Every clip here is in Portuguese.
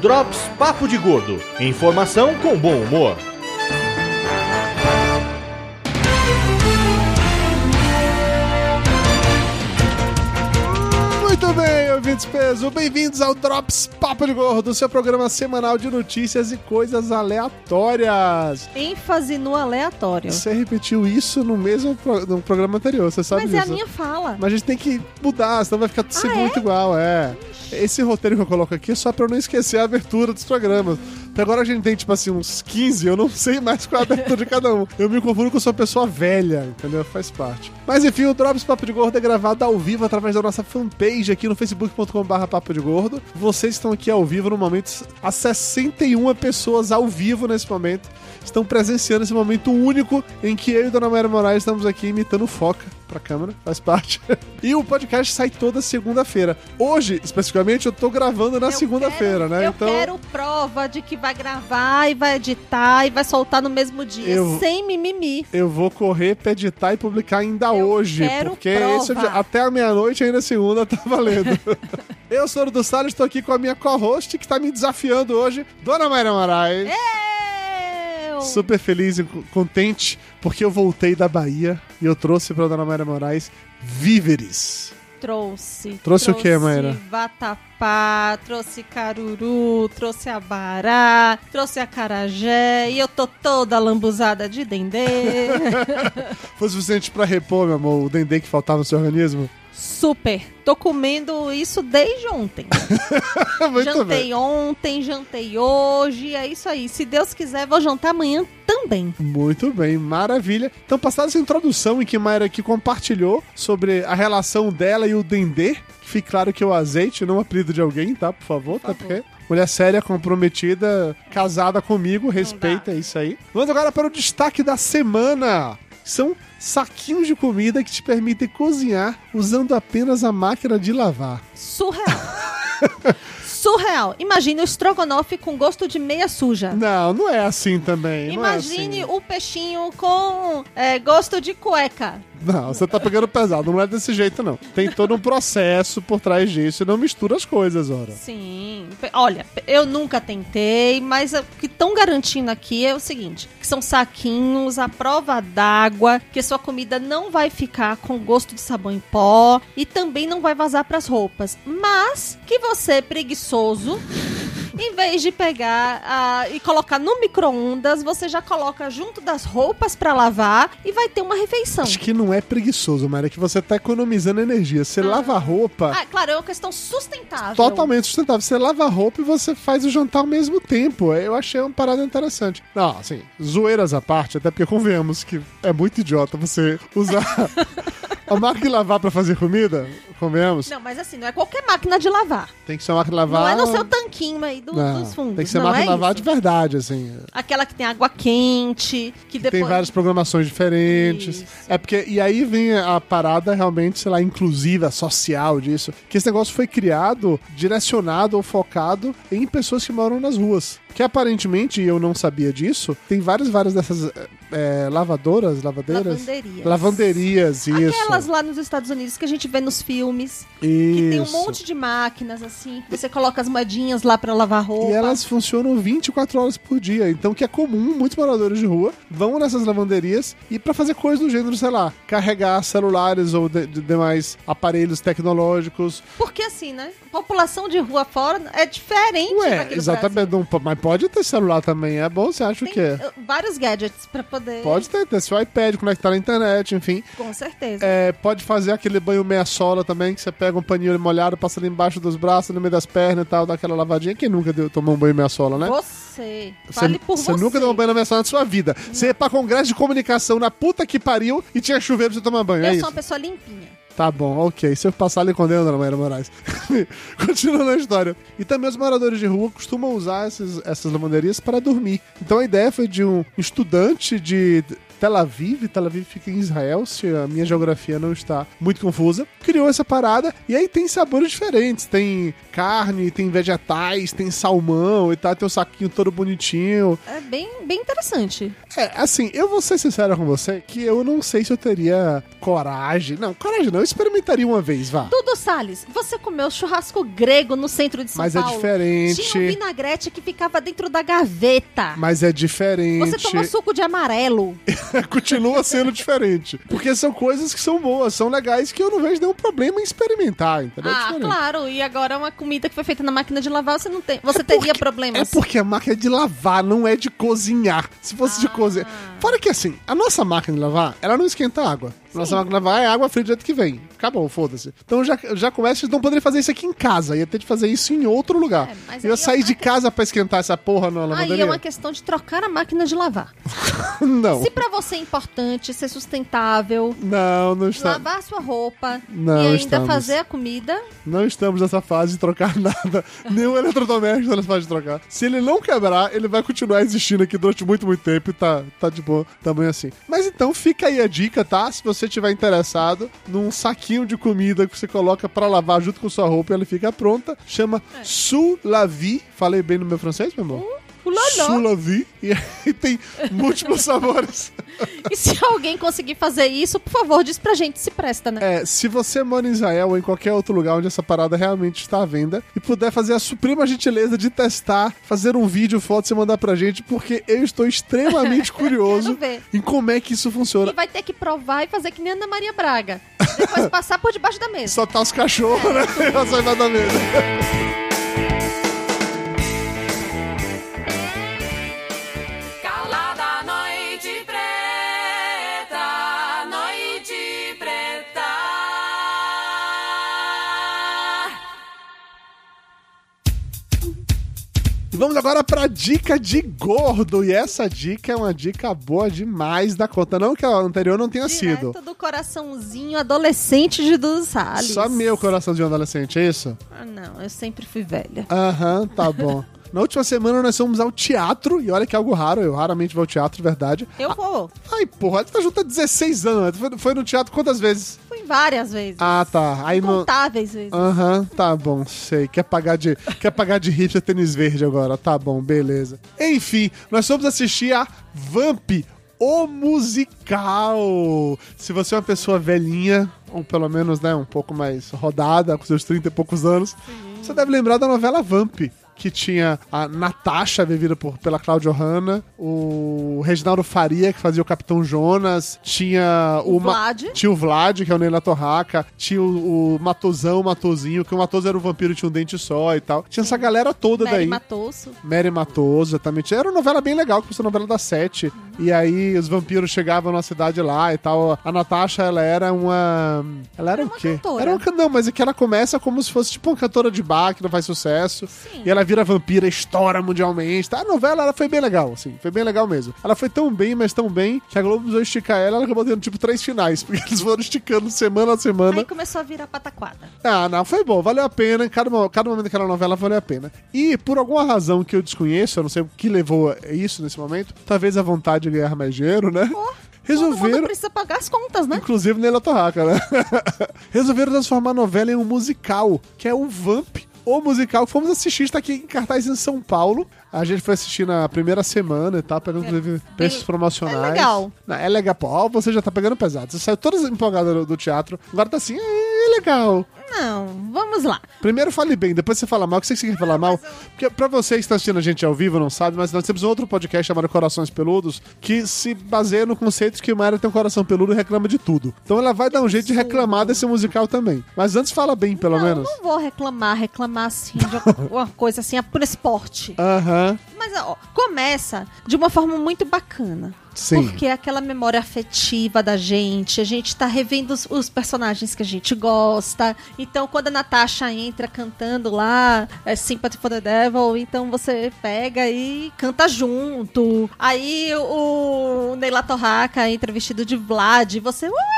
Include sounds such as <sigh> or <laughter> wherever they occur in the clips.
Drops Papo de Gordo. Informação com bom humor. Ouvintes peso, bem-vindos ao Drops Papo de Gordo, seu programa semanal de notícias e coisas aleatórias. ênfase no aleatório. Você repetiu isso no mesmo pro- no programa anterior, você sabe Mas é disso. a minha fala. Mas a gente tem que mudar, senão vai ficar sempre é? muito igual, é. Esse roteiro que eu coloco aqui é só pra eu não esquecer a abertura dos programas. Até agora a gente tem, tipo assim, uns 15, eu não sei mais qual é a abertura de cada um. Eu me confundo que eu sou pessoa velha, entendeu? Faz parte. Mas enfim, o Drops Papo de Gordo é gravado ao vivo através da nossa fanpage aqui no facebook.com.br Papo de Gordo. Vocês estão aqui ao vivo no momento, as 61 pessoas ao vivo nesse momento estão presenciando esse momento único em que eu e Dona Maria Moraes estamos aqui imitando foca pra câmera, faz parte. <laughs> e o podcast sai toda segunda-feira. Hoje, especificamente, eu tô gravando na segunda-feira, né? Eu então. quero prova de que vai gravar e vai editar e vai soltar no mesmo dia, Eu- sem mimimi. Eu vou correr pra editar e publicar ainda Eu hoje. quero porque esse é até a meia-noite, ainda segunda, <laughs> tá valendo. eu sou o do Salles, estou aqui com a minha co-host que tá me desafiando hoje, Dona Mayra Moraes. Eu... Super feliz e co- contente porque eu voltei da Bahia e eu trouxe pra Dona Mayra Moraes víveres. Trouxe. Trouxe o quê, Mayra? Vatapá, trouxe caruru, trouxe abará, trouxe acarajé e eu tô toda lambuzada de dendê. <laughs> Foi suficiente pra repor, meu amor, o dendê que faltava no seu organismo? Super. Tô comendo isso desde ontem. <laughs> Jantei bem. ontem, jantei hoje, é isso aí. Se Deus quiser, vou jantar amanhã também. Muito bem, maravilha. Então, passada essa introdução em que Mayra aqui compartilhou sobre a relação dela e o dendê, que fique claro que é o azeite, não o apelido de alguém, tá? Por favor, tá? favor. Porque mulher séria, comprometida, casada comigo, respeita é isso aí. Vamos agora para o destaque da semana. São saquinhos de comida que te permitem cozinhar usando apenas a máquina de lavar. Surreal. <laughs> Surreal. Imagine o estrogonofe com gosto de meia suja. Não, não é assim também. é Imagine assim. o peixinho com é, gosto de cueca. Não, você tá pegando pesado, não é desse jeito, não. Tem todo um processo por trás disso e não mistura as coisas, ora. Sim. Olha, eu nunca tentei, mas o que estão garantindo aqui é o seguinte: que são saquinhos à prova d'água, que sua comida não vai ficar com gosto de sabão em pó e também não vai vazar pras roupas. Mas que você, preguiçoso. Em vez de pegar ah, e colocar no micro-ondas, você já coloca junto das roupas pra lavar e vai ter uma refeição. Acho que não é preguiçoso, Mara, é que você tá economizando energia. Você lava a roupa. Ah, claro, é uma questão sustentável. Totalmente sustentável. Você lava a roupa e você faz o jantar ao mesmo tempo. Eu achei uma parada interessante. Não, assim, zoeiras à parte, até porque convenhamos que é muito idiota você usar <laughs> a máquina de lavar pra fazer comida. Convenhamos. Não, mas assim, não é qualquer máquina de lavar. Tem que ser uma máquina de lavar. Não é no seu tanquinho aí do- Não, dos fundos. Tem que ser não máquina é de lavar isso. de verdade, assim. Aquela que tem água quente, que depois... Tem várias programações diferentes. Isso. É porque. E aí vem a parada realmente, sei lá, inclusiva, social disso. Que esse negócio foi criado, direcionado ou focado em pessoas que moram nas ruas. Que aparentemente, e eu não sabia disso, tem várias, várias dessas é, lavadoras, lavadeiras. Lavanderias. Lavanderias, isso. Aquelas lá nos Estados Unidos que a gente vê nos filmes, que tem um Isso. monte de máquinas assim, você coloca as moedinhas lá pra lavar roupa. E elas funcionam 24 horas por dia. Então, que é comum, muitos moradores de rua vão nessas lavanderias e pra fazer coisas do gênero, sei lá, carregar celulares ou de- de- demais aparelhos tecnológicos. Porque assim, né? População de rua fora é diferente Ué, exatamente. Não mas pode ter celular também. É bom, você acha o Tem quê? uh, vários gadgets pra poder... Pode ter, ter seu iPad, conectar na internet, enfim. Com certeza. É, pode fazer aquele banho meia-sola também, que você pega um paninho molhado, passa ali embaixo dos braços, no meio das pernas e tal, dá aquela lavadinha. Quem nunca deu, tomou um banho meia-sola, né? Você. Fale por você. você nunca deu um banho na meia-sola na sua vida. Você ia pra congresso de comunicação na puta que pariu e tinha chuveiro pra você tomar banho, Eu é sou isso? uma pessoa limpinha. Tá bom, ok. Se eu passar ali condena, Dona Maria Moraes. <laughs> Continuando a história. E também os moradores de rua costumam usar esses, essas lavanderias para dormir. Então a ideia foi de um estudante de Tel Aviv, Tel Aviv fica em Israel, se a minha geografia não está muito confusa, criou essa parada e aí tem sabores diferentes, tem carne, tem vegetais, tem salmão e tal, tem um saquinho todo bonitinho. É bem, bem interessante. É, assim, eu vou ser sincero com você que eu não sei se eu teria coragem. Não, coragem não, eu experimentaria uma vez, vá. Dudu Salles, você comeu churrasco grego no centro de São Mas é Paulo. diferente. Tinha um vinagrete que ficava dentro da gaveta. Mas é diferente. Você tomou suco de amarelo. <laughs> Continua sendo diferente. Porque são coisas que são boas, são legais, que eu não vejo nenhum problema em experimentar, entendeu? É ah, diferente. claro. E agora é uma comida que foi feita na máquina de lavar, você não tem. Você teria É problemas. porque a máquina é de lavar, não é de cozinhar. Se fosse de cozinhar. Fora que assim, a nossa máquina de lavar, ela não esquenta água. A nossa máquina de lavar é água fria do jeito que vem. Acabou, foda-se. Então já, já começa, não poderiam fazer isso aqui em casa. Ia ter de fazer isso em outro lugar. É, ia aí sair é de uma- casa pra esquentar essa porra na Aí lavanderia? é uma questão de trocar a máquina de lavar. <laughs> não. Se pra você é importante ser sustentável, Não, não está. lavar sua roupa Não e ainda estamos. fazer a comida, Não estamos nessa fase de trocar <laughs> nada. Nenhum eletrodoméstico está nessa fase de trocar. Se ele não quebrar, ele vai continuar existindo aqui durante muito, muito tempo e tá, tá de boa tamanho assim. Mas então fica aí a dica, tá? Se você tiver interessado num saquinho de comida que você coloca pra lavar junto com sua roupa e ela fica pronta, chama É. Sous La Vie. Falei bem no meu francês, meu amor? Uloló. Sous La Vie. E aí tem múltiplos sabores. E se alguém conseguir fazer isso, por favor, diz pra gente se presta, né? É, se você mora em Israel ou em qualquer outro lugar onde essa parada realmente está à venda e puder fazer a suprema gentileza de testar, fazer um vídeo, foto e mandar pra gente, porque eu estou extremamente <laughs> curioso em como é que isso funciona. E vai ter que provar e fazer que nem Ana Maria Braga. Depois <laughs> passar por debaixo da mesa. Soltar os cachorros, né? Ela sai mais da mesa. Vamos agora pra dica de gordo. E essa dica é uma dica boa demais da conta. Não que a anterior não tenha sido. Direto do coraçãozinho adolescente de Dudu Salles. Só meu coração de um adolescente, é isso? Ah, não, eu sempre fui velha. Aham, tá bom. <laughs> Na última semana nós fomos ao teatro, e olha que é algo raro, eu raramente vou ao teatro, de verdade. Eu vou. Ai, porra, tu tá junto há 16 anos, tu foi, foi no teatro quantas vezes? Várias vezes. Ah, tá. Aí no... Contáveis vezes. Aham, tá bom, sei. Quer pagar de, quer pagar de hipster tênis verde agora, tá bom, beleza. Enfim, nós fomos assistir a Vamp, o musical. Se você é uma pessoa velhinha, ou pelo menos, né, um pouco mais rodada, com seus 30 e poucos anos, você deve lembrar da novela Vamp. Que tinha a Natasha, vivida por, pela Cláudia Hanna, o Reginaldo Faria, que fazia o Capitão Jonas, tinha o, O Vlad. tinha o Vlad, que é o Neila Torraca. Tinha o, o Matosão, o Matozinho, que o Matoso era um vampiro e tinha um dente só e tal. Tinha essa galera toda Mary daí. Matoso. Mary Matoso, exatamente. Era uma novela bem legal, que foi uma novela da Sete. E aí os vampiros chegavam na cidade lá e tal. A Natasha, ela era uma. Ela era, Era o quê? cantora. Era uma Não, mas é que ela começa como se fosse tipo uma cantora de bar que não faz sucesso. Sim. E ela vira vampira, estoura mundialmente. Tá? A novela ela foi bem legal, assim. Foi bem legal mesmo. Ela foi tão bem, mas tão bem, que a Globo precisou esticar ela, ela acabou tendo tipo três finais. <laughs> Porque eles foram esticando semana a semana. Aí começou a virar pataquada. Ah, não, foi bom, valeu a pena. Cada, cada momento daquela novela valeu a pena. E por alguma razão que eu desconheço, eu não sei o que levou a isso nesse momento, talvez a vontade de ganhar mais dinheiro, né? Todo mundo Resolveram. precisa pagar as contas, né? Inclusive Neila Torraca, né? <laughs> Resolveram transformar a novela em um musical, que é o Vamp, o musical. Fomos assistir, está aqui em cartaz em São Paulo. A gente foi assistir na primeira semana e tal, pegando inclusive preços promocionais. é legal. Não, é legal, pô. Você já tá pegando pesado. Você saiu toda empolgada do, do teatro. Agora tá assim, é, é legal. Não, vamos lá. Primeiro fale bem, depois você fala mal. O que você quer falar mal? Porque pra vocês que estão assistindo a gente ao vivo, não sabe, mas nós temos outro podcast chamado Corações Peludos, que se baseia no conceito de que Mayra tem um coração peludo e reclama de tudo. Então ela vai dar um jeito de reclamar desse musical também. Mas antes fala bem, pelo não, menos. não vou reclamar, reclamar assim, de uma- <laughs> uma coisa assim, por esporte. Aham. Mas, ó, começa de uma forma muito bacana. Sim. Porque é aquela memória afetiva da gente, a gente tá revendo os, os personagens que a gente gosta. Então, quando a Natasha entra cantando lá, é Sympathy for the Devil, então você pega e canta junto. Aí o, Neila Torraca entra vestido de Vlad, você. "Uh!"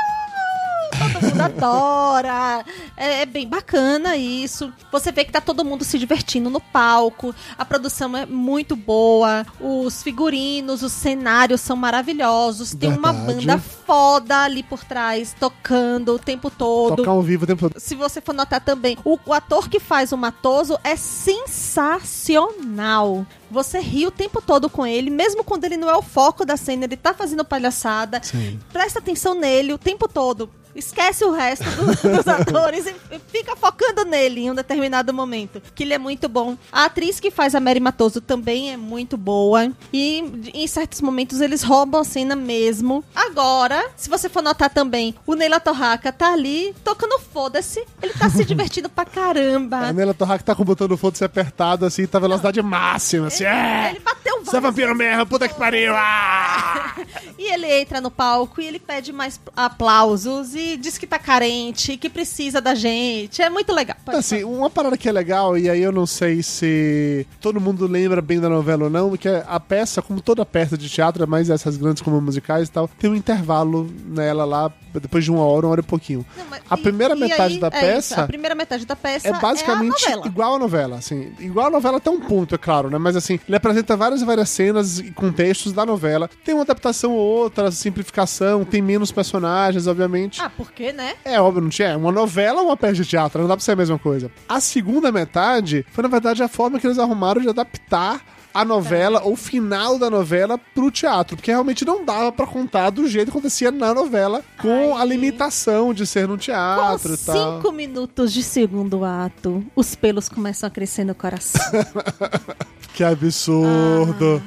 Todo mundo adora. É, é bem bacana isso. Você vê que tá todo mundo se divertindo no palco. A produção é muito boa. Os figurinos, os cenários são maravilhosos. Tem uma Verdade. banda foda ali por trás, tocando o tempo todo. Tocar ao vivo o tempo todo. Se você for notar também, o, o ator que faz o Matoso é sensacional. Você ri o tempo todo com ele, mesmo quando ele não é o foco da cena, ele tá fazendo palhaçada. Sim. Presta atenção nele o tempo todo. Esquece o resto do- <laughs> dos atores e fica focando nele em um determinado momento. Que ele é muito bom. A atriz que faz a Mary Matoso também é muito boa. E em certos momentos eles roubam a cena mesmo. Agora, se você for notar também, o Neila Torraca tá ali tocando foda-se. Ele tá se <laughs> divertindo pra caramba. A Nela Torraca tá com o botão do foda-se apertado, assim, tá velocidade máxima, assim, é! Ele bateu Você é vampiro mesmo, puta que pariu! Ah! <laughs> E ele entra no palco e ele pede mais aplausos e diz que tá carente, que precisa da gente. É muito legal. Pode Assim, uma parada que é legal, e aí eu não sei se todo mundo lembra bem da novela ou não, que é a peça, como toda peça de teatro, mais essas grandes como musicais e tal, tem um intervalo nela lá, depois de uma hora, uma hora e pouquinho. Não, mas- a e- primeira e metade aí, da é peça isso, a primeira metade da peça é basicamente a novela. igual a novela, assim. Igual a novela até um ponto, é claro, né? Mas assim, ele apresenta várias e várias cenas e contextos da novela. Tem uma adaptação ou outra, simplificação, tem menos personagens, obviamente. Ah, por quê, né? É óbvio, não tinha. É uma novela ou uma peça de teatro, não dá pra ser a mesma coisa. A segunda metade foi, na verdade, a forma que eles arrumaram de adaptar a novela, ou o final da novela, pro teatro. Porque realmente não dava pra contar do jeito que acontecia na novela, com a Aí- limitação de ser no Com teatro e tal. cinco minutos de segundo ato, os pelos começam a crescer no coração. <laughs> Que absurdo.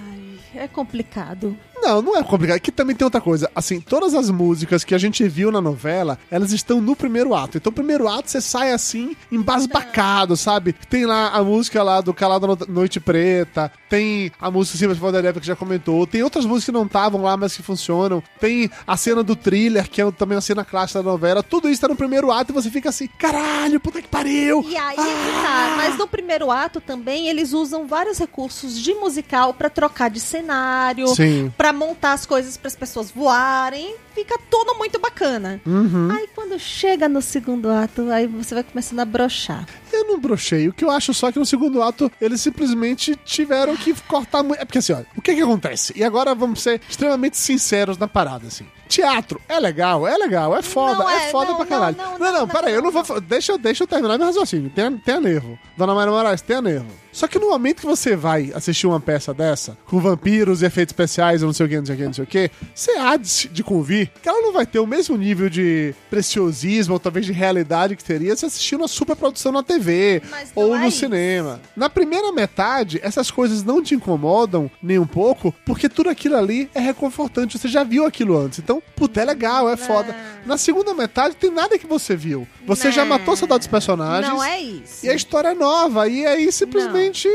Ai, é complicado. Não, não é complicado. Que também tem outra coisa. Assim, todas as músicas que a gente viu na novela, elas estão no primeiro ato. Então, o primeiro ato você sai assim, embasbacado, sabe? Tem lá a música lá do Calado No- Noite Preta, tem a música de Foda que já comentou, tem outras músicas que não estavam lá, mas que funcionam. Tem a cena do thriller, que é também uma cena clássica da novela. Tudo isso tá no primeiro ato e você fica assim, caralho, puta que pariu! E aí é que tá. Mas no primeiro ato também eles usam vários recursos de musical pra trocar de cenário, Sim. pra montar as coisas para as pessoas voarem. Fica tudo muito bacana. Uhum. Aí quando chega no segundo ato, aí você vai começando a brochar. Eu não brochei. O que eu acho só é que no segundo ato eles simplesmente tiveram que cortar muito. É porque assim, olha, o que que acontece? E agora vamos ser extremamente sinceros na parada, assim. Teatro é legal, é legal, é foda, é, é, foda não, pra caralho. não, Não, não, não, não, peraí, eu não vou. Deixa, eu- deixa eu terminar meu raciocínio. Tenha, tenha nervo. Dona Maria Moraes, tenha nervo. Só que no momento que você vai assistir uma peça dessa, com vampiros e efeitos especiais, não sei o que, não sei o que, não sei o que, você há de, de convir que ela não vai ter o mesmo nível de preciosismo, ou talvez de realidade que teria se assistir uma superprodução na TV ou é no isso. cinema. Na primeira metade, essas coisas não te incomodam nem um pouco, porque tudo aquilo ali é reconfortante. Você já viu aquilo antes. Então, puta, é legal, é foda. Na segunda metade, tem nada que você viu. Você já Não. matou saudades dos personagens. Não é isso. E a história é nova. E aí, simplesmente,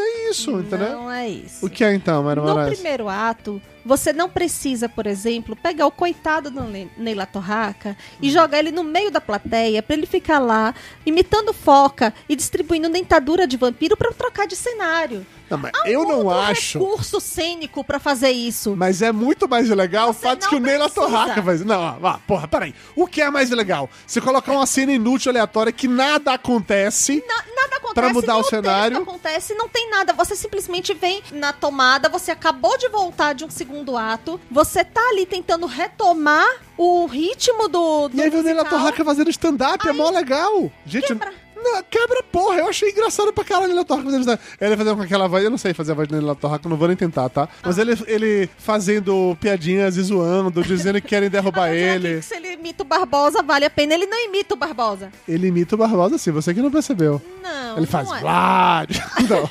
é isso, entendeu? Não é isso. O que é então, Mário No primeiro ato, você não precisa, por exemplo, pegar o coitado do Ne- Neila Torraca e jogar ele no meio da plateia pra ele ficar lá imitando foca e distribuindo dentadura de vampiro pra trocar de cenário. Não, mas Há eu não acho. recurso cênico pra fazer isso. Mas é muito mais legal o Você fato de não que o Neila. Torraca faz. Não, ó, ó, porra, peraí. O que é mais legal? Você colocar uma cena inútil, aleatória, que nada acontece. Nada acontece. Pra mudar o cenário. acontece, não tem nada. Você simplesmente vem na tomada, você acabou de voltar de um segundo ato, você tá ali tentando retomar o ritmo do, do E aí musical. Torraca fazendo stand-up, é mó legal. Gente, Quebra. Não, quebra porra, eu achei engraçado pra caralho o Neila Torraca fazendo. Ele fazendo com aquela voz, eu não sei fazer a voz do Neila Torraca, não vou nem tentar, tá? Mas ele, ele fazendo piadinhas e zoando, dizendo que querem derrubar <laughs> que ele. Se ele imita o Barbosa, vale a pena. Ele não imita o Barbosa. Ele imita o Barbosa assim, você que não percebeu. Não, Ele faz não é. <laughs> Não.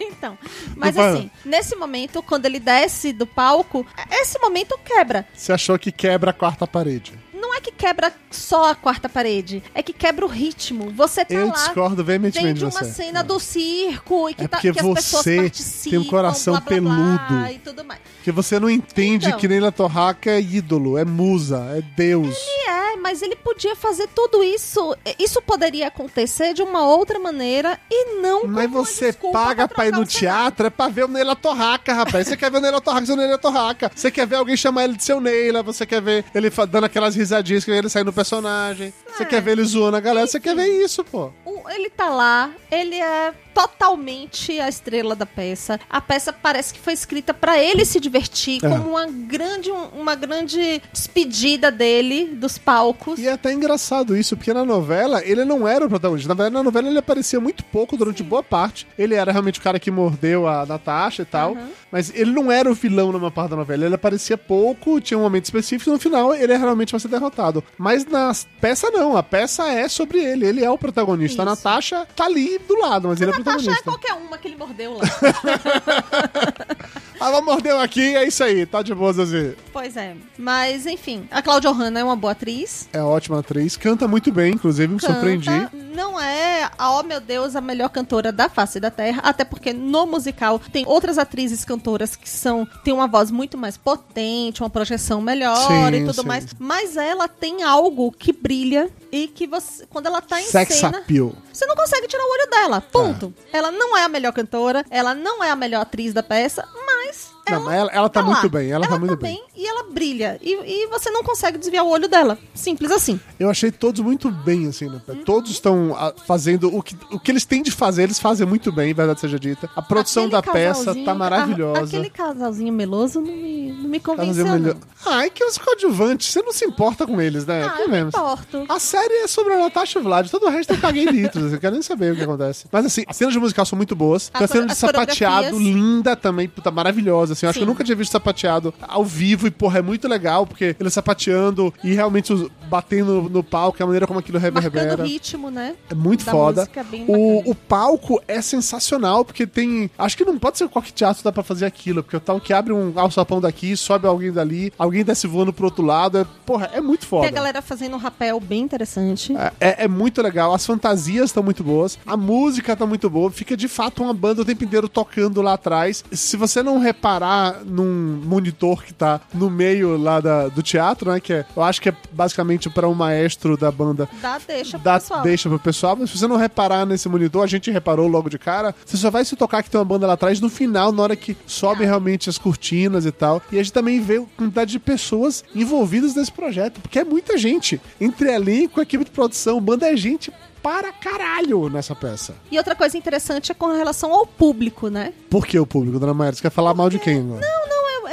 então, mas Não faz. assim, nesse momento, quando ele desce do palco, esse momento quebra. Você achou que quebra a quarta parede. É que quebra só a quarta parede, é que quebra o ritmo. Você tá Eu lá discordo veementemente de uma você. cena do circo e que, É tá, que as pessoas participam, tem um coração blá, blá, blá, peludo. e tudo mais. Porque você não entende Então. que Neila Torraca é ídolo, é musa, é Deus. E é, mas ele podia fazer tudo isso. Isso poderia acontecer de uma outra maneira e não Mas você paga pra pra ir no teatro é pra ver o Neila Torraca, rapaz. Você quer ver o Neila Torraca, seu Neila Torraca. Você quer ver alguém chamar ele de seu Neila, você quer ver ele dando aquelas risadinhas que ele sai no personagem. Você quer ver ele zoando a galera, você quer ver isso, pô. O- ele tá lá, ele é totalmente a estrela da peça. A peça parece que foi escrita pra ele se divertir, É. como uma grande, uma grande despedida dele dos palcos. E é até engraçado isso, porque na novela ele não era o protagonista. Na verdade, na novela ele aparecia muito pouco durante boa parte. Ele era realmente o cara que mordeu a Natasha e tal. Mas ele não era o vilão numa parte da novela. Ele aparecia pouco, tinha um momento específico e no final ele realmente vai ser derrotado. Mas na peça não, a peça é sobre ele. Ele é o protagonista. Isso. Natasha tá ali do lado, mas ele é o Natasha é protagonista. qualquer uma que ele mordeu lá. <laughs> Ela mordeu aqui, é isso aí, tá de boas assim. pois é. Mas, enfim, a Cláudia Hanna é uma boa atriz. É ótima atriz, canta muito bem, inclusive, me Canta, surpreendi. Não é, a, oh meu Deus, a melhor cantora da face da Terra, até porque no musical tem outras atrizes cantoras que são têm uma voz muito mais potente, uma projeção melhor Sim, e tudo sim. mais. Mas ela tem algo que brilha e que você, quando ela tá em Sex cena, appeal. você não consegue tirar o olho dela. Ponto. Ela não é a melhor cantora, ela não é a melhor atriz da peça, mas Não, ela mas ela, ela tá, lá. muito bem, ela, tá muito bem. e ela brilha. E, e você não consegue desviar o olho dela. Simples assim. Eu achei todos muito bem, assim, né? Todos estão ah, fazendo o que, o que eles têm de fazer, eles fazem muito bem, verdade seja dita. A produção Aquele da peça tá maravilhosa. a- aquele casalzinho meloso não me, não me Tá convenceu, não. Ah, é que os coadjuvantes, você não se importa com eles, né? Ah, Convenhamos. importo. A série é sobre a Natasha Vlad, todo o resto eu caguei litros, assim, eu quero nem saber o que acontece. Mas assim, as cenas de musical são muito boas. A As cena de sapateado linda também, puta, maravilhosa, assim. Eu acho que eu nunca tinha visto sapateado ao vivo e, porra, é muito legal, porque ele sapateando e realmente os- batendo no palco, a maneira como aquilo reverbera. Marcando o ritmo, né? É muito da foda. música. O, o palco é sensacional, porque tem. Acho que não pode ser qualquer teatro dá pra fazer aquilo, porque o tal que abre um alçapão daqui, sobe alguém dali, alguém desce voando pro outro lado. É, porra, é muito foda. Tem a galera fazendo um rapel bem interessante. É, é- é muito legal, as fantasias estão muito boas, a música tá muito boa, fica de fato uma banda o tempo inteiro tocando lá atrás. Se você não reparar num monitor que tá no meio lá da- do teatro, né, que é, eu acho que é basicamente para um maestro da banda Dá deixa pro dá, pessoal. deixa pro pessoal, mas se você não reparar nesse monitor, a gente reparou logo de cara, você só vai se tocar que tem uma banda lá atrás no final, na hora que sobe realmente as cortinas e tal. E a gente também vê a quantidade de pessoas envolvidas nesse projeto, porque é muita gente. Entre elenco, equipe de produção, banda é gente para caralho nessa peça. E outra coisa interessante é com relação ao público, né? Por que o público, dona Maia? Você quer falar mal de quem agora? Não,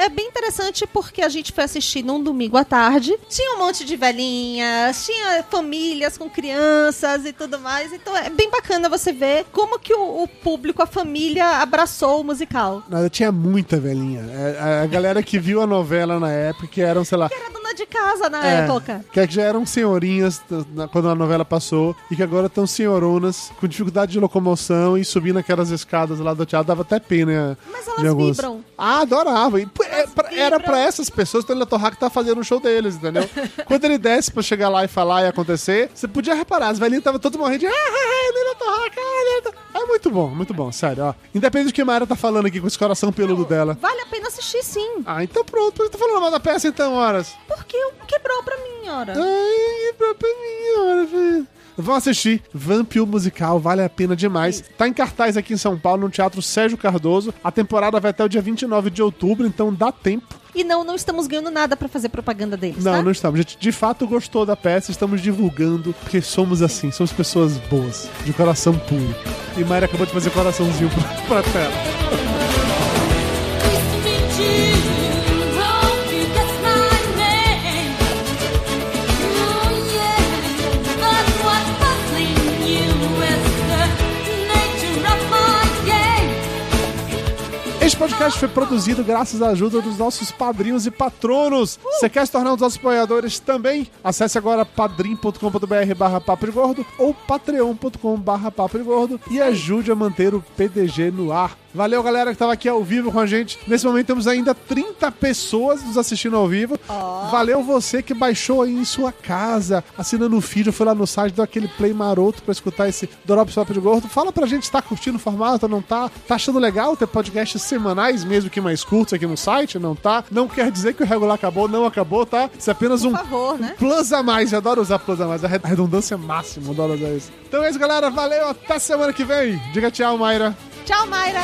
é, bem interessante porque a gente foi assistir num domingo à tarde. Tinha um monte de velhinhas, tinha famílias com crianças e tudo mais. Então é bem bacana você ver como que o, o público, a família, abraçou o musical. Nada, tinha muita velhinha. É, a, a galera que viu a novela na época, que eram, sei lá, Era dona de casa na É, época. Que já eram senhorinhas na- quando a novela passou e que agora estão senhoronas com dificuldade de locomoção e subindo aquelas escadas lá do teatro. Dava até pena. Mas de elas alguns. vibram. Ah, adorava. E, é pra- era pra essas pessoas que o Torraca tá fazendo o show deles, entendeu? <laughs> Quando ele desce pra chegar lá e falar e acontecer, você podia reparar, as velhinhas estavam todas morrendo de. Ah, ah, ah, Nela Torraca, ah, Torraca." É muito bom, muito bom, sério, ó. Independente do que a Mayra tá falando aqui com esse coração peludo dela. Vale a pena assistir sim. Ah, então pronto, que tá falando mal da peça então, horas? Porque quebrou pra mim, ora. Ai, pra pra mim, velho. Vão assistir Vamp o Musical, vale a pena demais. Tá em cartaz aqui em São Paulo, no Teatro Sérgio Cardoso. A temporada vai até o dia 29 de outubro, então dá tempo. E não, não estamos ganhando nada pra fazer propaganda deles, Não, tá? não estamos. A gente de fato gostou da peça, estamos divulgando, porque somos assim, somos pessoas boas, de coração puro. E Mayra acabou de fazer coraçãozinho <laughs> pra, pra tela. Podcast foi produzido graças à ajuda dos nossos padrinhos e patronos. Você quer se tornar um dos nossos apoiadores também? Acesse agora padrim.com.br barra gordo ou patreon.com barra gordo e ajude a manter o PDG no ar. Valeu, galera, que tava aqui ao vivo com a gente. Nesse momento temos ainda 30 pessoas nos assistindo ao vivo. Valeu você que baixou aí em sua casa, assinando o feed, foi lá no site, deu aquele play maroto pra escutar esse Drops Papo de Gordo. Fala pra gente se tá curtindo o formato, não tá? Tá achando legal ter podcasts semanais, mesmo que mais curtos aqui no site? Não tá? Não quer dizer que o regular acabou, não acabou, tá? Isso é apenas um Por favor, né? plus a mais. Eu adoro usar plus a mais, a re- a redundância máxima, eu adoro usar isso. Então é isso, galera. Valeu, até semana que vem. Diga tchau, Mayra. Tchau, Mayra.